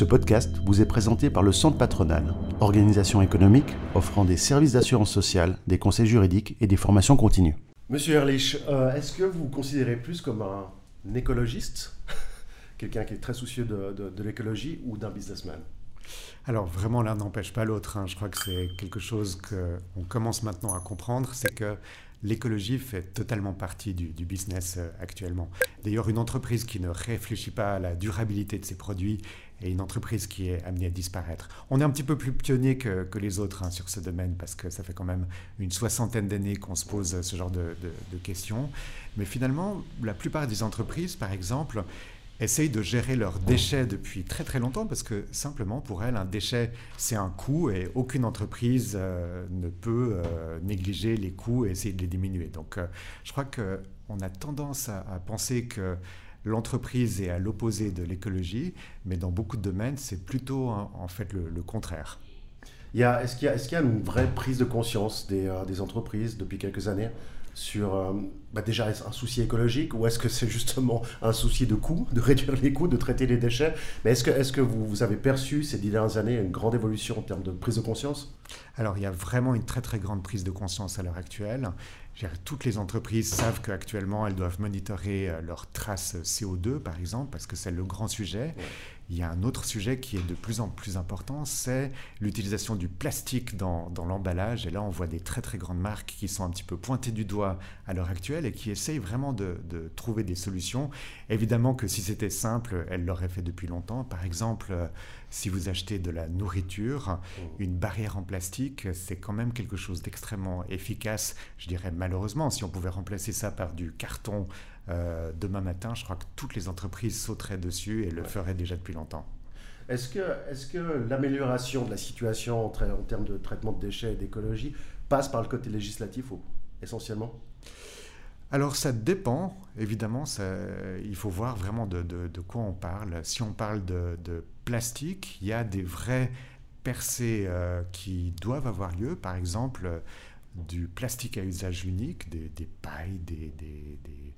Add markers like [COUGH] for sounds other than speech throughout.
Ce podcast vous est présenté par le Centre Patronal, organisation économique offrant des services d'assurance sociale, des conseils juridiques et des formations continues. Monsieur Ehrlich, euh, est-ce que vous vous considérez plus comme un écologiste, [LAUGHS] quelqu'un qui est très soucieux de, l'écologie, ou d'un businessman? Alors vraiment, l'un n'empêche pas l'autre. Hein. Je crois que c'est quelque chose qu'on commence maintenant à comprendre, c'est que l'écologie fait totalement partie du, business euh, actuellement. D'ailleurs, une entreprise qui ne réfléchit pas à la durabilité de ses produits est une entreprise qui est amenée à disparaître. On est un petit peu plus pionnier que, les autres hein, sur ce domaine parce que ça fait quand même une soixantaine d'années qu'on se pose ce genre de questions. Mais finalement, la plupart des entreprises, par exemple, essayent de gérer leurs déchets depuis très très longtemps parce que simplement pour elles, un déchet, c'est un coût et aucune entreprise euh, ne peut euh, négliger les coûts et essayer de les diminuer. Donc euh, je crois qu'on a tendance à, penser que l'entreprise est à l'opposé de l'écologie, mais dans beaucoup de domaines, c'est plutôt en fait le, contraire. Est-ce qu'il y, a une vraie prise de conscience des entreprises depuis quelques années sur euh, bah, déjà un souci écologique ou est-ce que c'est justement un souci de coût, de réduire les coûts, de traiter les déchets? Mais est-ce que, est que vous, vous, avez perçu ces dix dernières années une grande évolution en termes de prise de conscience? Alors il y a vraiment une très très grande prise de conscience à l'heure actuelle. Toutes les entreprises savent qu'actuellement elles doivent monitorer euh, leurs traces CO2 par exemple parce que c'est le grand sujet. Il y a un autre sujet qui est de plus en plus important, c'est l'utilisation du plastique dans, l'emballage. Et là, on voit des très très grandes marques qui sont un petit peu pointées du doigt à l'heure actuelle et qui essayent vraiment de, trouver des solutions. Évidemment que si c'était simple, elles l'auraient fait depuis longtemps. Par exemple, si vous achetez de la nourriture, mmh. une barrière en plastique, c'est quand même quelque chose d'extrêmement efficace. Je dirais malheureusement, si on pouvait remplacer ça par du carton euh, demain matin, je crois que toutes les entreprises sauteraient dessus et le feraient déjà depuis longtemps. Est-ce que, est que l'amélioration de la situation en, en, termes de traitement de déchets et d'écologie passe par le côté législatif ou, essentiellement? Alors ça dépend, évidemment, il faut voir vraiment de, quoi on parle. Si on parle de, plastique, il y a des vrais percées euh, qui doivent avoir lieu, par exemple du plastique à usage unique, des, pailles, des, euh, des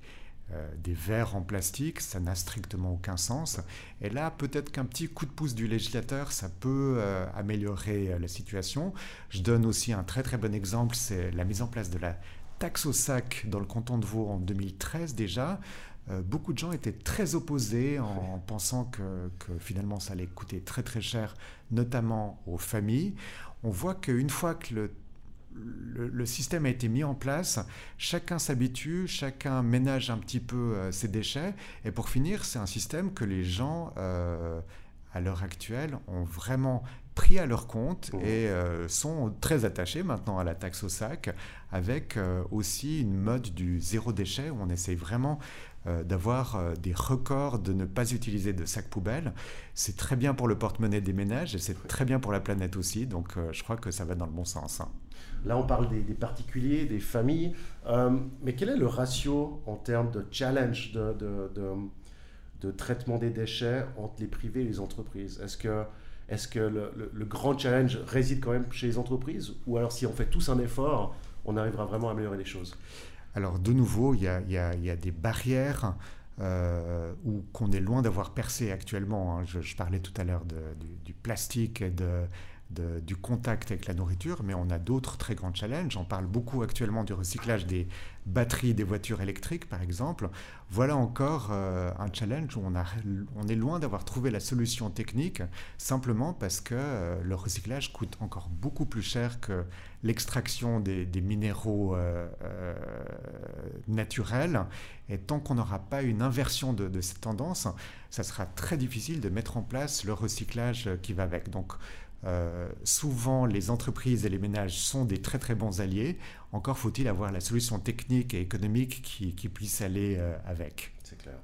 verres en plastique, ça n'a strictement aucun sens. Et là, peut-être qu'un petit coup de pouce du législateur, ça peut euh, améliorer euh, la situation. Je donne aussi un très très bon exemple, c'est la mise en place de la taxe au sac dans le canton de Vaud en 2013 déjà. beaucoup de gens étaient très opposés en, pensant que, que, finalement ça allait coûter très très cher, notamment aux familles. On voit qu'une fois que le le, système a été mis en place, chacun s'habitue, chacun ménage un petit peu euh, ses déchets, et pour finir, c'est un système que les gens, euh, à l'heure actuelle, ont vraiment pris à leur compte mmh. et euh, sont très attachés maintenant à la taxe au sac, avec aussi une mode du zéro déchet, où on essaye vraiment d'avoir des records de ne pas utiliser de sacs poubelles. C'est très bien pour le porte-monnaie des ménages et c'est très bien pour la planète aussi, donc je crois que ça va dans le bon sens. Hein. Là, on parle des, particuliers, des familles. Euh, mais quel est le ratio en termes de challenge de, traitement des déchets entre les privés et les entreprises? Est-ce que, est que le, grand challenge réside quand même chez les entreprises? Ou alors, si on fait tous un effort, on arrivera vraiment à améliorer les choses? Alors, de nouveau, il y a, des barrières. Euh, ou qu'on est loin d'avoir percé actuellement. Hein. Je, parlais tout à l'heure du, du, plastique et de, du contact avec la nourriture, mais on a d'autres très grands challenges. On parle beaucoup actuellement du recyclage des batteries des voitures électriques, par exemple. Voilà encore euh, un challenge où on, a, on est loin d'avoir trouvé la solution technique, simplement parce que euh, le recyclage coûte encore beaucoup plus cher que l'extraction des, minéraux euh, naturels. Et tant qu'on n'aura pas une inversion de, de cette tendance, ça sera très difficile de mettre en place le recyclage qui va avec. Donc, euh, souvent, les entreprises et les ménages sont des très très bons alliés. Encore faut-il avoir la solution technique et économique qui, puisse aller euh, avec. C'est clair.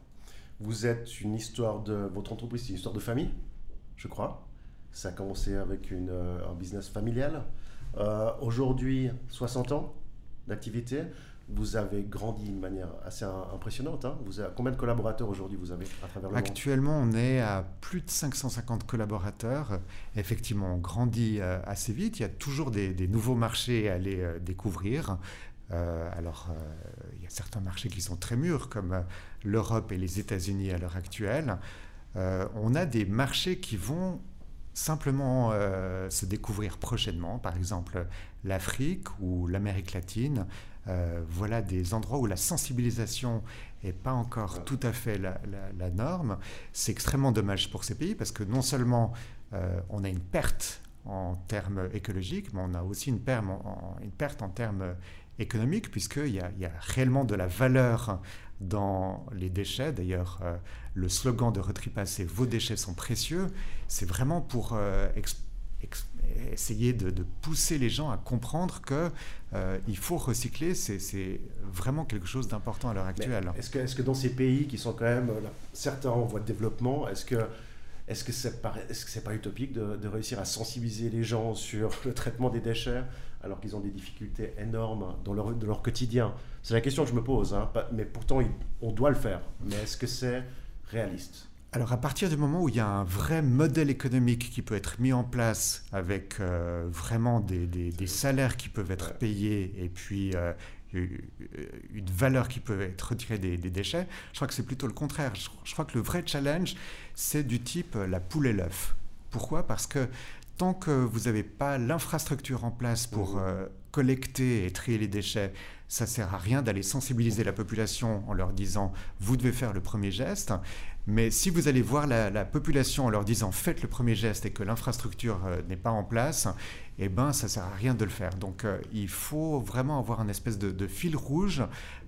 Vous êtes une histoire de votre entreprise, c'est une histoire de famille, je crois. Ça a commencé avec une, euh, un business familial. Aujourd'hui, 60 ans d'activité vous avez grandi d'une manière assez impressionnante. Hein. vous combien de collaborateurs aujourd'hui vous avez à travers le Actuellement, on est à plus de 550 collaborateurs. Effectivement, on grandit euh, assez vite. Il y a toujours des, nouveaux marchés à aller euh, découvrir. Euh, alors, il y a certains marchés qui sont très mûrs, comme l'Europe et les États-Unis à l'heure actuelle. on a des marchés qui vont simplement se découvrir prochainement, par exemple l'Afrique ou l'Amérique latine. Voilà des endroits où la sensibilisation n'est pas encore tout à fait la, la norme. C'est extrêmement dommage pour ces pays parce que non seulement on a une perte en termes écologiques, mais on a aussi une, une perte en termes économiques, puisqu'il y, a, il y a réellement de la valeur dans les déchets. D'ailleurs, euh, le slogan de Retripa, c'est Vos déchets sont précieux. C'est vraiment pour euh, essayer de, pousser les gens à comprendre qu'il euh, faut recycler. C'est vraiment quelque chose d'important à l'heure actuelle. Est-ce que, est que, dans ces pays qui sont quand même certains en voie de développement, est-ce que est-ce que c'est pas, est pas utopique de, réussir à sensibiliser les gens sur [LAUGHS] le traitement des déchets alors qu'ils ont des difficultés énormes dans leur quotidien? C'est la question que je me pose, hein, mais pourtant on doit le faire. Mais est-ce que c'est réaliste? Alors à partir du moment où il y a un vrai modèle économique qui peut être mis en place avec euh, vraiment des, des, salaires qui peuvent être payés et puis euh, une valeur qui peut être retirée des, déchets. Je crois que c'est plutôt le contraire. Je, crois que le vrai challenge, c'est du type euh, la poule et l'œuf. Pourquoi? Parce que tant que vous n'avez pas l'infrastructure en place pour mmh. euh, collecter et trier les déchets, ça sert à rien d'aller sensibiliser la population en leur disant vous devez faire le premier geste. Mais si vous allez voir la, population en leur disant faites le premier geste et que l'infrastructure euh, n'est pas en place, eh ben ça sert à rien de le faire. Donc euh, il faut vraiment avoir un espèce de, fil rouge,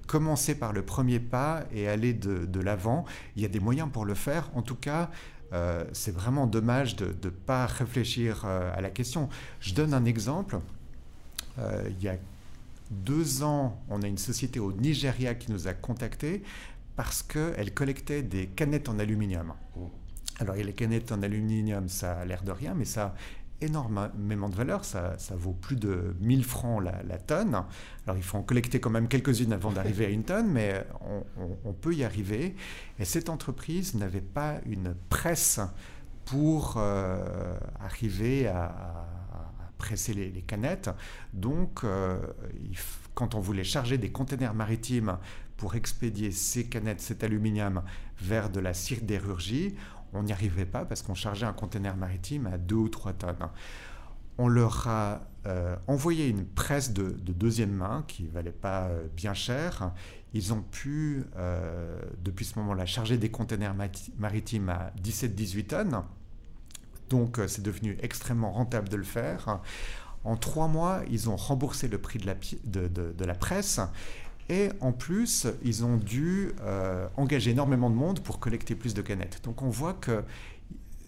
commencer par le premier pas et aller de, l'avant. Il y a des moyens pour le faire. En tout cas, euh, c'est vraiment dommage de ne pas réfléchir à la question. Je donne un exemple. il y a deux ans, on a une société au Nigeria qui nous a contactés parce qu'elle collectait des canettes en aluminium. Alors, les canettes en aluminium, ça a l'air de rien, mais ça a énormément de valeur. Ça, ça vaut plus de 1000 francs la, tonne. Alors, il faut en collecter quand même quelques-unes avant d'arriver à une tonne, mais on, peut y arriver. Et cette entreprise n'avait pas une presse pour euh, arriver à presser les, canettes. Donc, euh, quand on voulait charger des containers maritimes pour expédier ces canettes, cet aluminium, vers de la sidérurgie, on n'y arrivait pas parce qu'on chargeait un conteneur maritime à 2 ou 3 tonnes. On leur a euh, envoyé une presse de, deuxième main qui valait pas euh, bien cher. Ils ont pu, depuis ce moment-là, charger des conteneurs maritimes à 17-18 tonnes. Donc euh, c'est devenu extrêmement rentable de le faire. En trois mois, ils ont remboursé le prix de, la presse. Et en plus, ils ont dû euh, engager énormément de monde pour collecter plus de canettes. Donc on voit que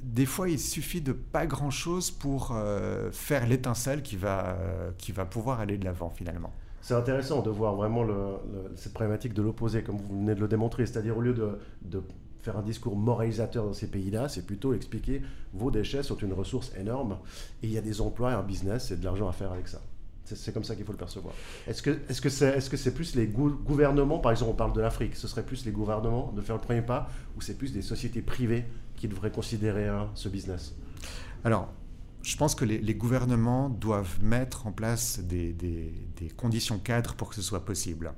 des fois, il suffit de pas grand-chose pour euh, faire l'étincelle qui, va qui va pouvoir aller de l'avant finalement. C'est intéressant de voir vraiment cette problématique de l'opposé, comme vous venez de le démontrer. C'est-à-dire au lieu de, de faire un discours moralisateur dans ces pays-là, c'est plutôt expliquer vos déchets sont une ressource énorme et il y a des emplois, un business et de l'argent à faire avec ça. C'est comme ça qu'il faut le percevoir. Est-ce que c'est -ce -ce c'est plus les gouvernements, par exemple on parle de l'Afrique, ce serait plus les gouvernements de faire le premier pas ou c'est plus des sociétés privées qui devraient considérer ce business? Alors, je pense que les, gouvernements doivent mettre en place des, conditions cadres pour que ce soit possible.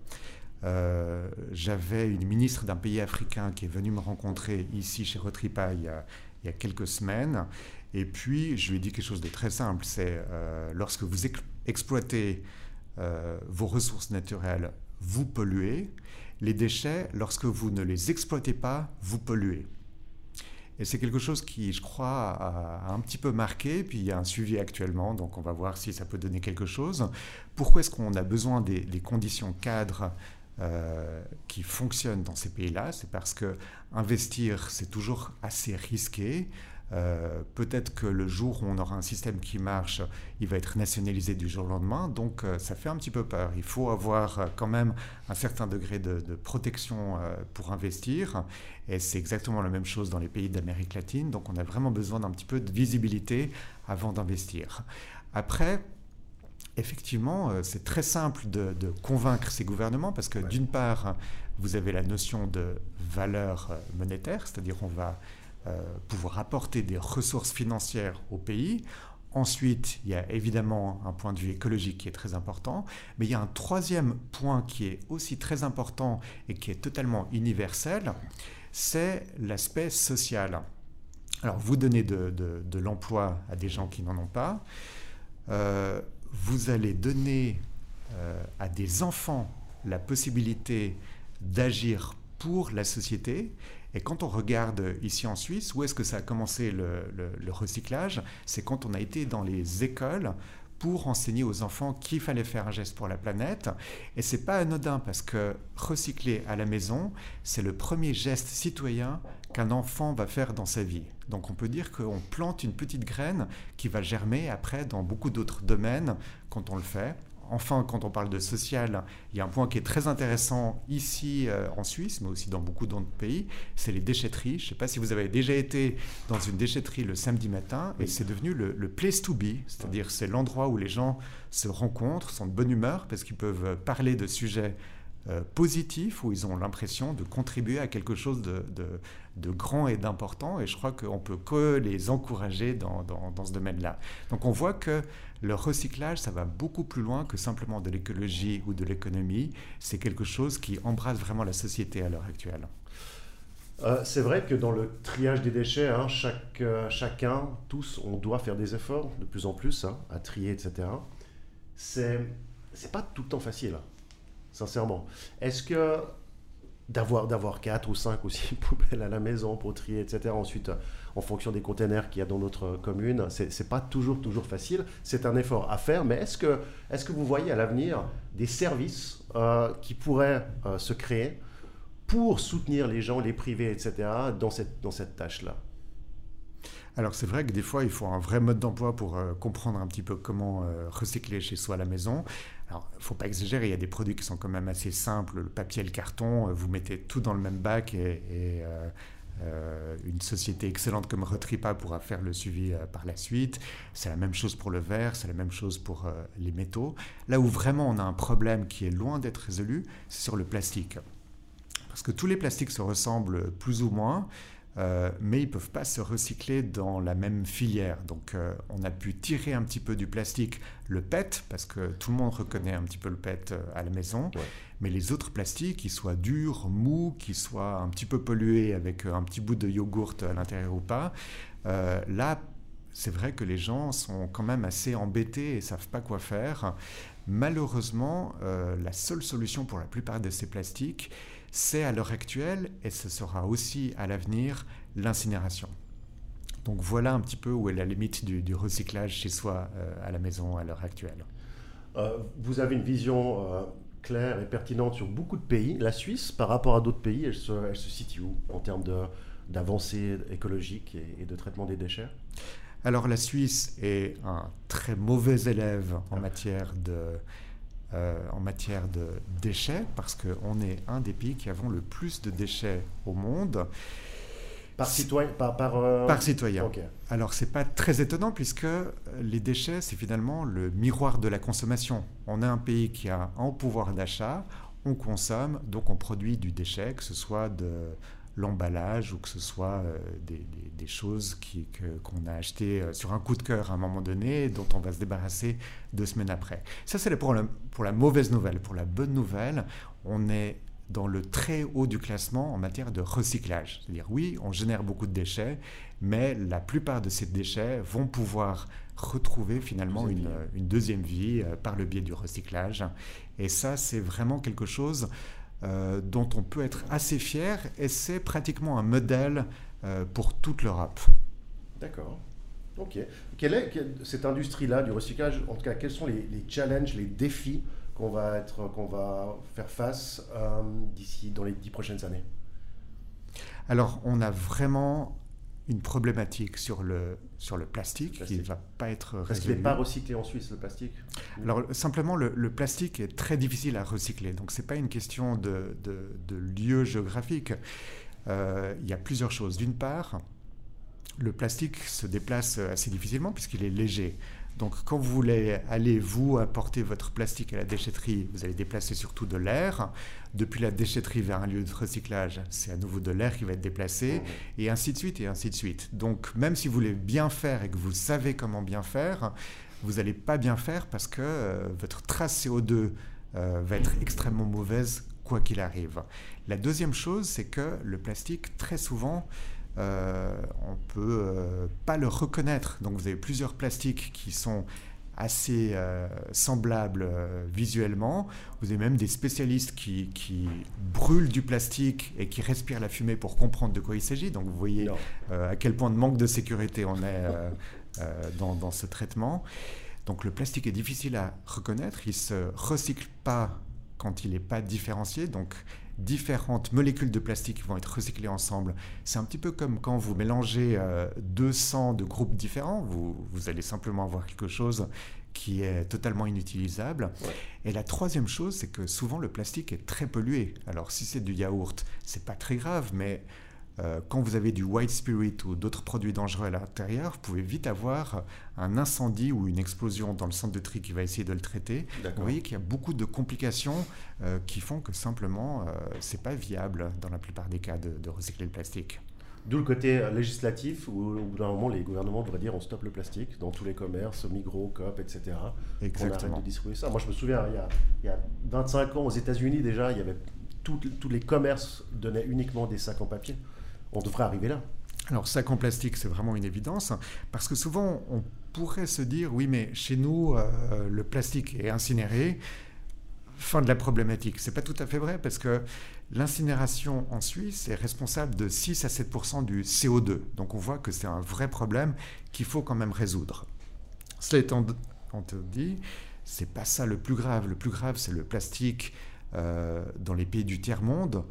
Euh, j'avais une ministre d'un pays africain qui est venue me rencontrer ici chez Retripa il y a, il y a quelques semaines. Et puis, je lui ai dit quelque chose de très simple. C'est euh, lorsque vous exploitez euh, vos ressources naturelles, vous polluez. Les déchets, lorsque vous ne les exploitez pas, vous polluez. Et c'est quelque chose qui, je crois, a, un petit peu marqué. Puis il y a un suivi actuellement, donc on va voir si ça peut donner quelque chose. Pourquoi est-ce qu'on a besoin des, des conditions cadres euh, qui fonctionnent dans ces pays-là, c'est parce que investir, c'est toujours assez risqué. Euh, peut-être que le jour où on aura un système qui marche, il va être nationalisé du jour au lendemain. Donc euh, ça fait un petit peu peur. Il faut avoir quand même un certain degré de, de protection pour investir. Et c'est exactement la même chose dans les pays d'Amérique latine. Donc on a vraiment besoin d'un petit peu de visibilité avant d'investir. Après, effectivement, euh, c'est très simple de, convaincre ces gouvernements parce que d'une part, vous avez la notion de valeur euh, monétaire, c'est-à-dire on va euh, pouvoir apporter des ressources financières au pays. Ensuite, il y a évidemment un point de vue écologique qui est très important, mais il y a un troisième point qui est aussi très important et qui est totalement universel, c'est l'aspect social. Alors, vous donnez de, de, l'emploi à des gens qui n'en ont pas. Euh, vous allez donner euh, à des enfants la possibilité d'agir pour la société. Et quand on regarde ici en Suisse, où est-ce que ça a commencé le, recyclage C'est quand on a été dans les écoles pour enseigner aux enfants qu'il fallait faire un geste pour la planète. Et c'est pas anodin parce que recycler à la maison, c'est le premier geste citoyen qu'un enfant va faire dans sa vie. Donc on peut dire qu'on plante une petite graine qui va germer après dans beaucoup d'autres domaines quand on le fait enfin, quand on parle de social, il y a un point qui est très intéressant ici euh, en Suisse, mais aussi dans beaucoup d'autres pays, c'est les déchetteries. Je ne sais pas si vous avez déjà été dans une déchetterie le samedi matin, et c'est devenu le, place to be, c'est-à-dire c'est l'endroit où les gens se rencontrent, sont de bonne humeur, parce qu'ils peuvent parler de sujets euh, positifs, où ils ont l'impression de contribuer à quelque chose de, de, grand et d'important, et je crois qu'on peut que les encourager dans, dans, dans ce domaine-là. Donc on voit que le recyclage, ça va beaucoup plus loin que simplement de l'écologie ou de l'économie. C'est quelque chose qui embrasse vraiment la société à l'heure actuelle. Euh, c'est vrai que dans le triage des déchets, hein, chaque, euh, chacun, tous, on doit faire des efforts de plus en plus hein, à trier, etc. C'est, c'est pas tout le temps facile, sincèrement. Est-ce que d'avoir, d'avoir 4 ou 5 ou 6 [LAUGHS] poubelles à la maison pour trier, etc., ensuite en fonction des containers qu'il y a dans notre commune. Ce n'est pas toujours, toujours facile. C'est un effort à faire, mais est-ce que, est que vous voyez à l'avenir des services euh, qui pourraient euh, se créer pour soutenir les gens, les privés, etc., dans cette, dans cette tâche-là? Alors c'est vrai que des fois, il faut un vrai mode d'emploi pour euh, comprendre un petit peu comment recycler chez soi à la maison. Alors, il ne faut pas exagérer, il y a des produits qui sont quand même assez simples, le papier et le carton, vous mettez tout dans le même bac et, euh, une société excellente comme Retripa pourra faire le suivi euh, par la suite. C'est la même chose pour le verre, c'est la même chose pour euh, les métaux. Là où vraiment on a un problème qui est loin d'être résolu, c'est sur le plastique. Parce que tous les plastiques se ressemblent plus ou moins. Euh, mais ils ne peuvent pas se recycler dans la même filière. Donc euh, on a pu tirer un petit peu du plastique, le PET, parce que tout le monde reconnaît un petit peu le PET euh, à la maison, mais les autres plastiques, qu'ils soient durs, mous, qu'ils soient un petit peu pollués avec un petit bout de yogourt à l'intérieur ou pas, là, c'est vrai que les gens sont quand même assez embêtés et savent pas quoi faire. Malheureusement, la seule solution pour la plupart de ces plastiques, c'est à l'heure actuelle, et ce sera aussi à l'avenir, l'incinération. Donc voilà un petit peu où est la limite du, recyclage chez soi euh, à la maison à l'heure actuelle. Euh, vous avez une vision euh, claire et pertinente sur beaucoup de pays. La Suisse, par rapport à d'autres pays, elle se, situe où en termes d'avancée écologique et, et, de traitement des déchets? Alors la Suisse est un très mauvais élève en matière de euh, en matière de déchets, parce qu'on est un des pays qui avons le plus de déchets au monde. Par citoyen Par, par, euh, par citoyen. Alors, c'est pas très étonnant puisque les déchets, c'est finalement le miroir de la consommation. On est un pays qui a un pouvoir d'achat, on consomme, donc on produit du déchet, que ce soit de l'emballage ou que ce soit euh, des, des, choses qu'on a achetées euh, sur un coup de cœur à un moment donné dont on va se débarrasser deux semaines après. Ça, c'est pour, pour la mauvaise nouvelle. Pour la bonne nouvelle, on est dans le très haut du classement en matière de recyclage. C'est-à-dire, oui, on génère beaucoup de déchets, mais la plupart de ces déchets vont pouvoir retrouver finalement une, une, deuxième vie euh, par le biais du recyclage. Et ça, c'est vraiment quelque chose euh, dont on peut être assez fier et c'est pratiquement un modèle euh, pour toute l'Europe. D'accord. Ok. Quelle est cette industrie-là du recyclage En tout cas, quels sont les, challenges, les défis qu'on va, être, qu'on va faire face euh, d'ici dans les dix prochaines années? Alors, on a vraiment une problématique sur le, sur le plastique, qui ne va pas être Parce qu'il n'est pas recyclé en Suisse, le plastique Alors, simplement, le, le, plastique est très difficile à recycler. Donc, ce n'est pas une question de, de, de lieu géographique. Euh, il y a plusieurs choses. D'une part, le plastique se déplace assez difficilement puisqu'il est léger. Donc quand vous voulez aller, vous, apporter votre plastique à la déchetterie, vous allez déplacer surtout de l'air. Depuis la déchetterie vers un lieu de recyclage, c'est à nouveau de l'air qui va être déplacé, mmh. et ainsi de suite, et ainsi de suite. Donc même si vous voulez bien faire et que vous savez comment bien faire, vous n'allez pas bien faire parce que euh, votre trace CO2 euh, va être extrêmement mauvaise quoi qu'il arrive. La deuxième chose, c'est que le plastique, très souvent, on ne peut pas le reconnaître. Donc vous avez plusieurs plastiques qui sont assez euh, semblables euh, visuellement. Vous avez même des spécialistes qui, qui, brûlent du plastique et qui respirent la fumée pour comprendre de quoi il s'agit. Donc vous voyez euh, à quel point de manque de sécurité on est [LAUGHS] dans, dans, ce traitement. Donc le plastique est difficile à reconnaître. Il ne se recycle pas quand il n'est pas différencié. Donc différentes molécules de plastique vont être recyclées ensemble. C'est un petit peu comme quand vous mélangez 200 euh, de groupes différents, vous, vous, allez simplement avoir quelque chose qui est totalement inutilisable. Et la troisième chose, c'est que souvent le plastique est très pollué. Alors si c'est du yaourt, c'est pas très grave, mais euh, quand vous avez du white spirit ou d'autres produits dangereux à l'intérieur, vous pouvez vite avoir un incendie ou une explosion dans le centre de tri qui va essayer de le traiter. Vous voyez qu'il y a beaucoup de complications euh, qui font que simplement, euh, c'est pas viable dans la plupart des cas de, recycler le plastique. D'où le côté législatif où, normalement les gouvernements devraient dire on stoppe le plastique dans tous les commerces, Migros, Coop, etc. Exactement. On arrête de distribuer ça. Moi je me souviens, il y a, il y a 25 ans aux États-Unis déjà, il y avait tous les commerces donnaient uniquement des sacs en papier on devrait arriver là. Alors, sac en plastique, c'est vraiment une évidence, parce que souvent, on pourrait se dire, oui, mais chez nous, euh, le plastique est incinéré, fin de la problématique. C'est pas tout à fait vrai, parce que l'incinération en Suisse est responsable de 6 à 7% du CO2. Donc, on voit que c'est un vrai problème qu'il faut quand même résoudre. Cela étant dit, c'est pas ça le plus grave. Le plus grave, c'est le plastique euh, dans les pays du tiers-monde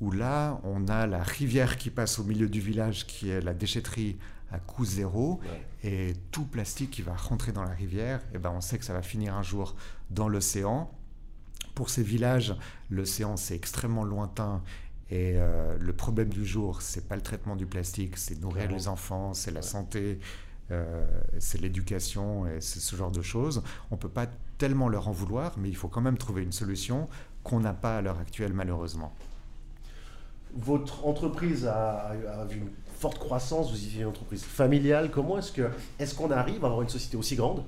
où là, on a la rivière qui passe au milieu du village, qui est la déchetterie à coût zéro, et tout plastique qui va rentrer dans la rivière, et eh ben on sait que ça va finir un jour dans l'océan. Pour ces villages, l'océan c'est extrêmement lointain et euh, le problème du jour, c'est pas le traitement du plastique, c'est nourrir les enfants, c'est la santé, euh, c'est l'éducation et c'est ce genre de choses. On peut pas tellement leur en vouloir, mais il faut quand même trouver une solution qu'on n'a pas à l'heure actuelle malheureusement. Votre entreprise a, vu une forte croissance, vous êtes une entreprise familiale. Comment est-ce est-ce qu'on arrive à avoir une société aussi grande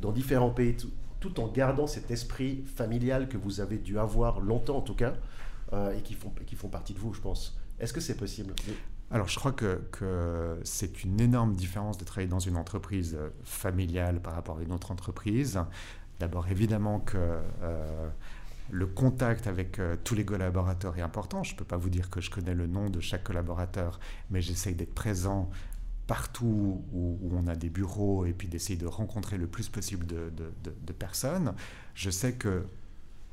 dans différents pays, tout, en gardant cet esprit familial que vous avez dû avoir longtemps en tout cas, euh, et qui font, qui font partie de vous, je pense Est-ce que c'est possible? Alors je crois que, que c'est une énorme différence de travailler dans une entreprise familiale par rapport à une autre entreprise. D'abord évidemment que euh, le contact avec euh, tous les collaborateurs est important. Je ne peux pas vous dire que je connais le nom de chaque collaborateur, mais j'essaye d'être présent partout où, on a des bureaux et puis d'essayer de rencontrer le plus possible de, personnes. Je sais que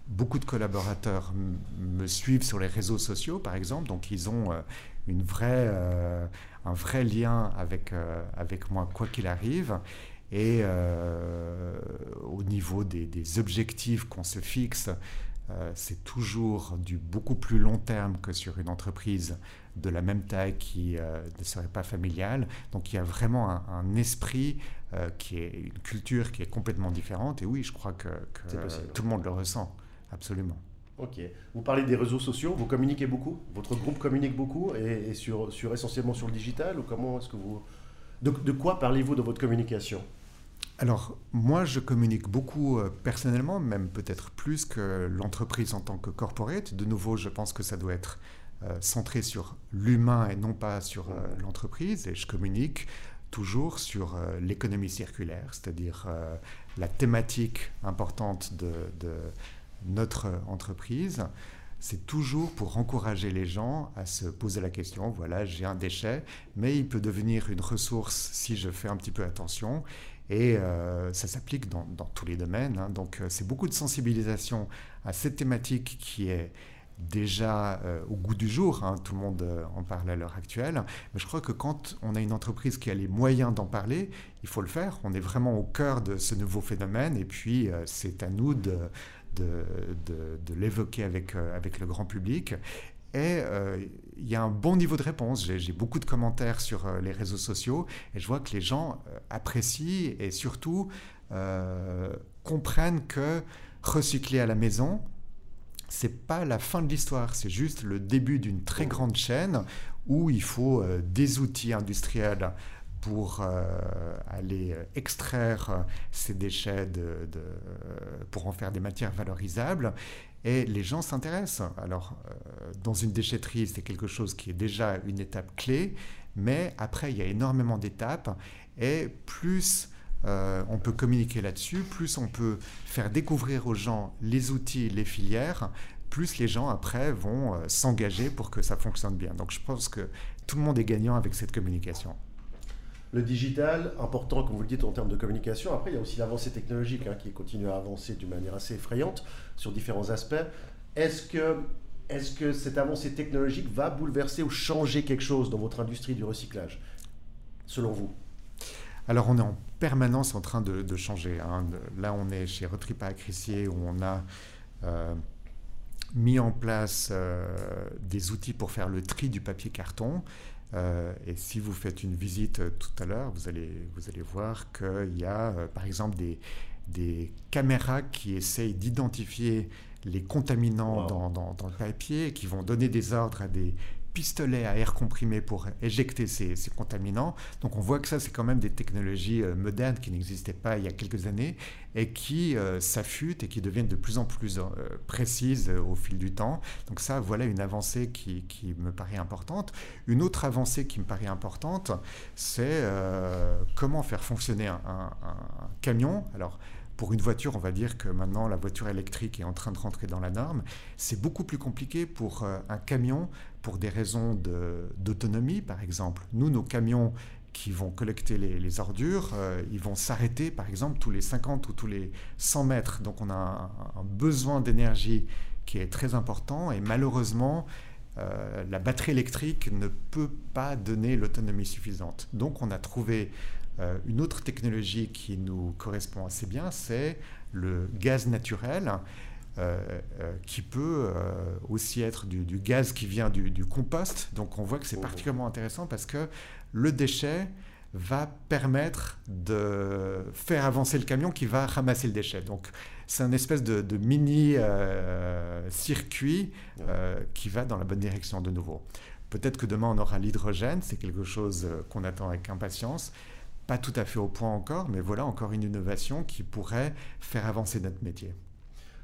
beaucoup de collaborateurs me suivent sur les réseaux sociaux, par exemple, donc ils ont euh, une euh, un vrai lien avec, avec moi, quoi qu'il arrive. Et euh, au niveau des, objectifs qu'on se fixe, euh, c'est toujours du beaucoup plus long terme que sur une entreprise de la même taille qui euh, ne serait pas familiale. Donc il y a vraiment un, esprit qui est une culture qui est complètement différente. Et oui, je crois que, tout le monde le ressent, absolument. Ok. Vous parlez des réseaux sociaux, vous communiquez beaucoup Votre groupe communique beaucoup et, sur, sur, essentiellement sur le digital ou comment est-ce que vous... de quoi parlez-vous dans votre communication? Alors, moi, je communique beaucoup euh, personnellement, même peut-être plus que l'entreprise en tant que corporate. De nouveau, je pense que ça doit être euh, centré sur l'humain et non pas sur euh, l'entreprise. Et je communique toujours sur l'économie circulaire, c'est-à-dire la thématique importante de, de notre entreprise c'est toujours pour encourager les gens à se poser la question, voilà, j'ai un déchet, mais il peut devenir une ressource si je fais un petit peu attention. Et euh, ça s'applique dans, tous les domaines. Hein. Donc euh, c'est beaucoup de sensibilisation à cette thématique qui est déjà euh, au goût du jour. Hein. Tout le monde en parle à l'heure actuelle. Mais je crois que quand on a une entreprise qui a les moyens d'en parler, il faut le faire. On est vraiment au cœur de ce nouveau phénomène. Et puis c'est à nous de, l'évoquer avec le grand public. Et il y a un bon niveau de réponse. J'ai beaucoup de commentaires sur euh, les réseaux sociaux et je vois que les gens euh, apprécient et surtout euh, comprennent que recycler à la maison, c'est pas la fin de l'histoire, c'est juste le début d'une très grande chaîne où il faut des outils industriels pour aller extraire ces déchets pour en faire des matières valorisables et les gens s'intéressent. Alors, euh, dans une déchetterie, c'est quelque chose qui est déjà une étape clé, mais après, il y a énormément d'étapes, et plus euh, on peut communiquer là-dessus, plus on peut faire découvrir aux gens les outils, les filières, plus les gens après vont euh, s'engager pour que ça fonctionne bien. Donc je pense que tout le monde est gagnant avec cette communication. Le digital, important comme vous le dites en termes de communication. Après, il y a aussi l'avancée technologique hein, qui continue à avancer d'une manière assez effrayante sur différents aspects. Est-ce que, est que cette avancée technologique va bouleverser ou changer quelque chose dans votre industrie du recyclage, selon vous? Alors on est en permanence en train de, changer. Hein. Là on est chez Retripa à Crissier où on a euh, mis en place euh, des outils pour faire le tri du papier carton. Euh, et si vous faites une visite tout à l'heure, vous allez, vous allez voir qu'il y a par exemple des, des caméras qui essayent d'identifier les contaminants dans, dans, dans, le papier, qui vont donner des ordres à des pistolet à air comprimé pour éjecter ces, contaminants. Donc on voit que ça, c'est quand même des technologies euh, modernes qui n'existaient pas il y a quelques années et qui euh, s'affûtent et qui deviennent de plus en plus euh, précises au fil du temps. Donc ça, voilà une avancée qui, me paraît importante. Une autre avancée qui me paraît importante, c'est comment faire fonctionner un camion. Alors, pour une voiture, on va dire que maintenant la voiture électrique est en train de rentrer dans la norme. C'est beaucoup plus compliqué pour un camion pour des raisons d'autonomie, par exemple. Nous, nos camions qui vont collecter les, ordures, euh, ils vont s'arrêter, par exemple, tous les 50 ou tous les 100 mètres. Donc on a un, besoin d'énergie qui est très important et malheureusement, euh, la batterie électrique ne peut pas donner l'autonomie suffisante. Donc on a trouvé euh, une autre technologie qui nous correspond assez bien, c'est le gaz naturel. Euh, euh, qui peut euh, aussi être du, gaz qui vient du, compost. Donc on voit que c'est oh. particulièrement intéressant parce que le déchet va permettre de faire avancer le camion qui va ramasser le déchet. Donc c'est un espèce de, mini circuit qui va dans la bonne direction de nouveau. Peut-être que demain on aura l'hydrogène, c'est quelque chose qu'on attend avec impatience. Pas tout à fait au point encore, mais voilà encore une innovation qui pourrait faire avancer notre métier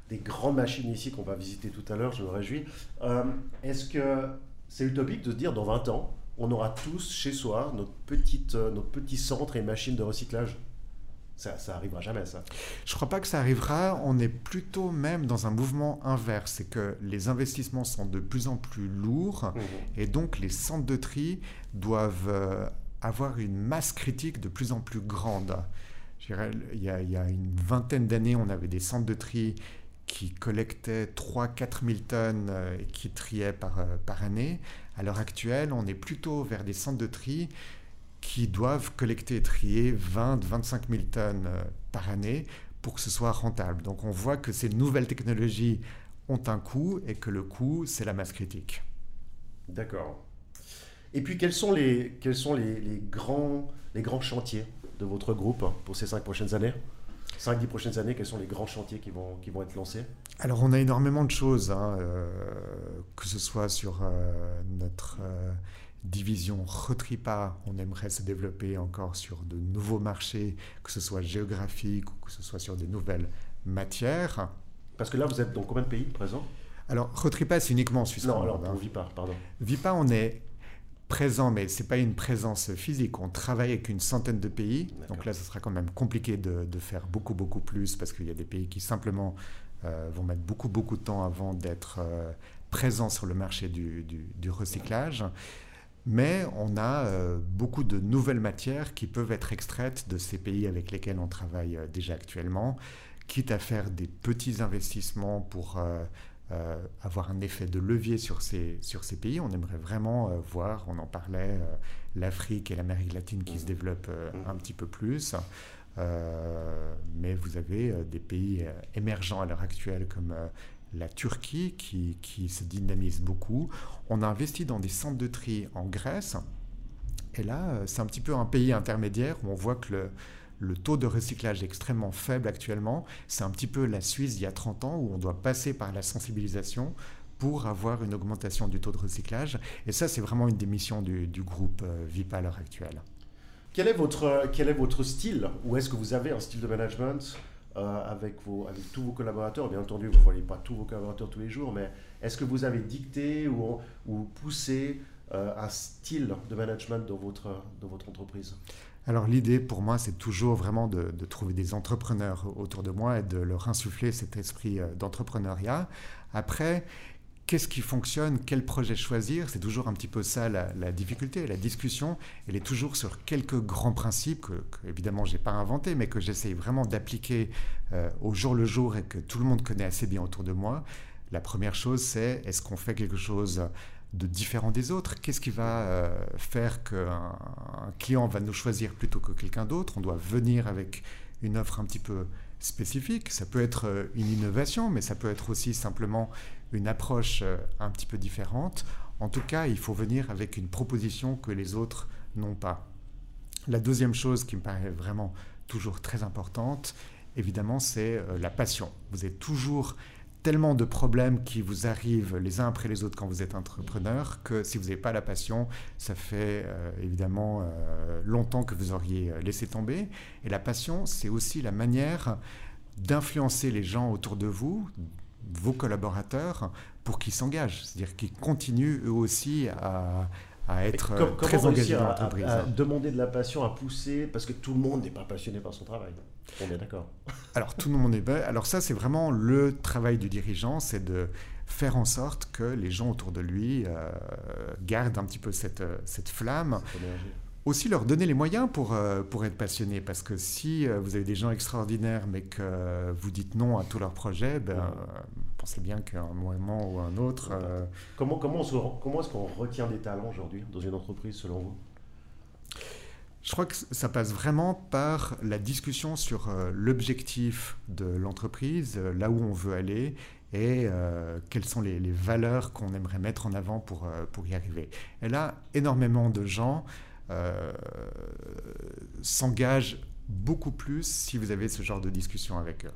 des grandes machines ici qu'on va visiter tout à l'heure, je me réjouis. Euh, est-ce que c'est utopique de se dire dans 20 ans, on aura tous chez soi notre, petite, euh, notre petit centre et machine de recyclage? Ça, ça arrivera jamais, ça. Je crois pas que ça arrivera. On est plutôt même dans un mouvement inverse. C'est que les investissements sont de plus en plus lourds mmh. et donc les centres de tri doivent euh, avoir une masse critique de plus en plus grande. Il y, a, il y a une vingtaine d'années, on avait des centres de tri qui collectait 3-4 000 tonnes euh, et qui triait par, euh, par année. À l'heure actuelle, on est plutôt vers des centres de tri qui doivent collecter et trier 20-25 000 tonnes euh, par année pour que ce soit rentable. Donc on voit que ces nouvelles technologies ont un coût et que le coût, c'est la masse critique. D'accord. Et puis quels sont les, quels sont les, les, grands, les grands chantiers de votre groupe pour ces cinq prochaines années? 5-10 prochaines années, quels sont les grands chantiers qui vont, qui vont être lancés? Alors, on a énormément de choses, hein, euh, que ce soit sur euh, notre euh, division Retripa, on aimerait se développer encore sur de nouveaux marchés, que ce soit géographique ou que ce soit sur des nouvelles matières. Parce que là, vous êtes dans combien de pays présents alors, Retripa, c'est uniquement en Suisse. Non, alors pour hein. Vipa, pardon. Vipa, on est présent, mais ce n'est pas une présence physique. On travaille avec une centaine de pays. Donc là, ce sera quand même compliqué de, faire beaucoup, beaucoup plus parce qu'il y a des pays qui simplement euh, vont mettre beaucoup, beaucoup de temps avant d'être euh, présents sur le marché du, recyclage. Mais on a euh, beaucoup de nouvelles matières qui peuvent être extraites de ces pays avec lesquels on travaille déjà actuellement, quitte à faire des petits investissements pour euh, avoir un effet de levier sur ces, sur ces pays. On aimerait vraiment euh, voir, on en parlait, euh, l'Afrique et l'Amérique latine qui se développent un petit peu plus. mais vous avez des pays émergents à l'heure actuelle comme la Turquie qui, qui, se dynamise beaucoup. On a investi dans des centres de tri en Grèce. Et là, c'est un petit peu un pays intermédiaire où on voit que le, le taux de recyclage est extrêmement faible actuellement. C'est un petit peu la Suisse il y a 30 ans où on doit passer par la sensibilisation pour avoir une augmentation du taux de recyclage. Et ça, c'est vraiment une des missions du, groupe euh, VIPA à l'heure actuelle. Quel est votre, quel est votre style? Ou est-ce que vous avez un style de management avec, vos, avec tous vos collaborateurs? Bien entendu, vous ne voyez pas tous vos collaborateurs tous les jours, mais est-ce que vous avez dicté ou, ou poussé un style de management dans votre, dans votre entreprise? Alors l'idée pour moi, c'est toujours vraiment de, trouver des entrepreneurs autour de moi et de leur insuffler cet esprit d'entrepreneuriat. Après, qu'est-ce qui fonctionne, quel projet choisir, c'est toujours un petit peu ça la, difficulté. La discussion, elle est toujours sur quelques grands principes que, évidemment je n'ai pas inventés, mais que j'essaye vraiment d'appliquer euh, au jour le jour et que tout le monde connaît assez bien autour de moi. La première chose, c'est est-ce qu'on fait quelque chose de différent des autres Qu'est-ce qui va euh, faire qu'un client va nous choisir plutôt que quelqu'un d'autre? On doit venir avec une offre un petit peu spécifique. Ça peut être euh, une innovation, mais ça peut être aussi simplement une approche euh, un petit peu différente. En tout cas, il faut venir avec une proposition que les autres n'ont pas. La deuxième chose qui me paraît vraiment toujours très importante, évidemment, c'est la passion. Vous êtes toujours tellement de problèmes qui vous arrivent les uns après les autres quand vous êtes entrepreneur que si vous n'avez pas la passion, ça fait euh, évidemment longtemps que vous auriez laissé tomber. Et la passion, c'est aussi la manière d'influencer les gens autour de vous, vos collaborateurs pour qu'ils s'engagent, c'est-à-dire qu'ils continuent eux aussi à, être très engagés dans l'entreprise. À, demander de la passion, à pousser, parce que tout le monde n'est pas passionné par son travail. On est d'accord. [LAUGHS] Alors tout le monde est. Alors ça, c'est vraiment le travail du dirigeant, c'est de faire en sorte que les gens autour de lui euh, gardent un petit peu cette, cette flamme aussi leur donner les moyens pour, euh, pour être passionnés. Parce que si euh, vous avez des gens extraordinaires, mais que vous dites non à tous leurs projets, ben, pensez bien qu'à un moment ou un autre. Euh, comment, comment, comment est-ce qu'on retient des talents aujourd'hui dans une entreprise, selon vous? Je crois que ça passe vraiment par la discussion sur l'objectif de l'entreprise, là où on veut aller et quelles sont les, les valeurs qu'on aimerait mettre en avant pour, pour y arriver. Et là, énormément de gens euh, s'engagent beaucoup plus si vous avez ce genre de discussion avec eux.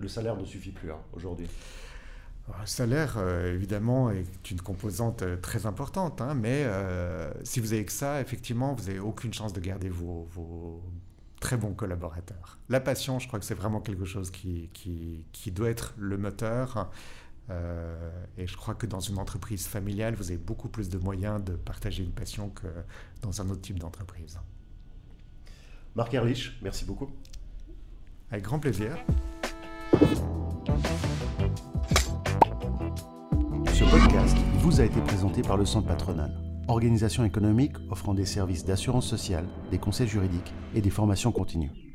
Le salaire ne suffit plus hein, aujourd'hui. Le salaire, euh, évidemment, est une composante euh, très importante, hein, mais si vous avez que ça, effectivement, vous n'avez aucune chance de garder vos, vos, très bons collaborateurs. La passion, je crois que c'est vraiment quelque chose qui, qui, qui doit être le moteur. Euh, et je crois que dans une entreprise familiale, vous avez beaucoup plus de moyens de partager une passion que dans un autre type d'entreprise. Marc Erlich, merci beaucoup. Avec grand plaisir. Ce podcast vous a été présenté par le Centre patronal, organisation économique offrant des services d'assurance sociale, des conseils juridiques et des formations continues.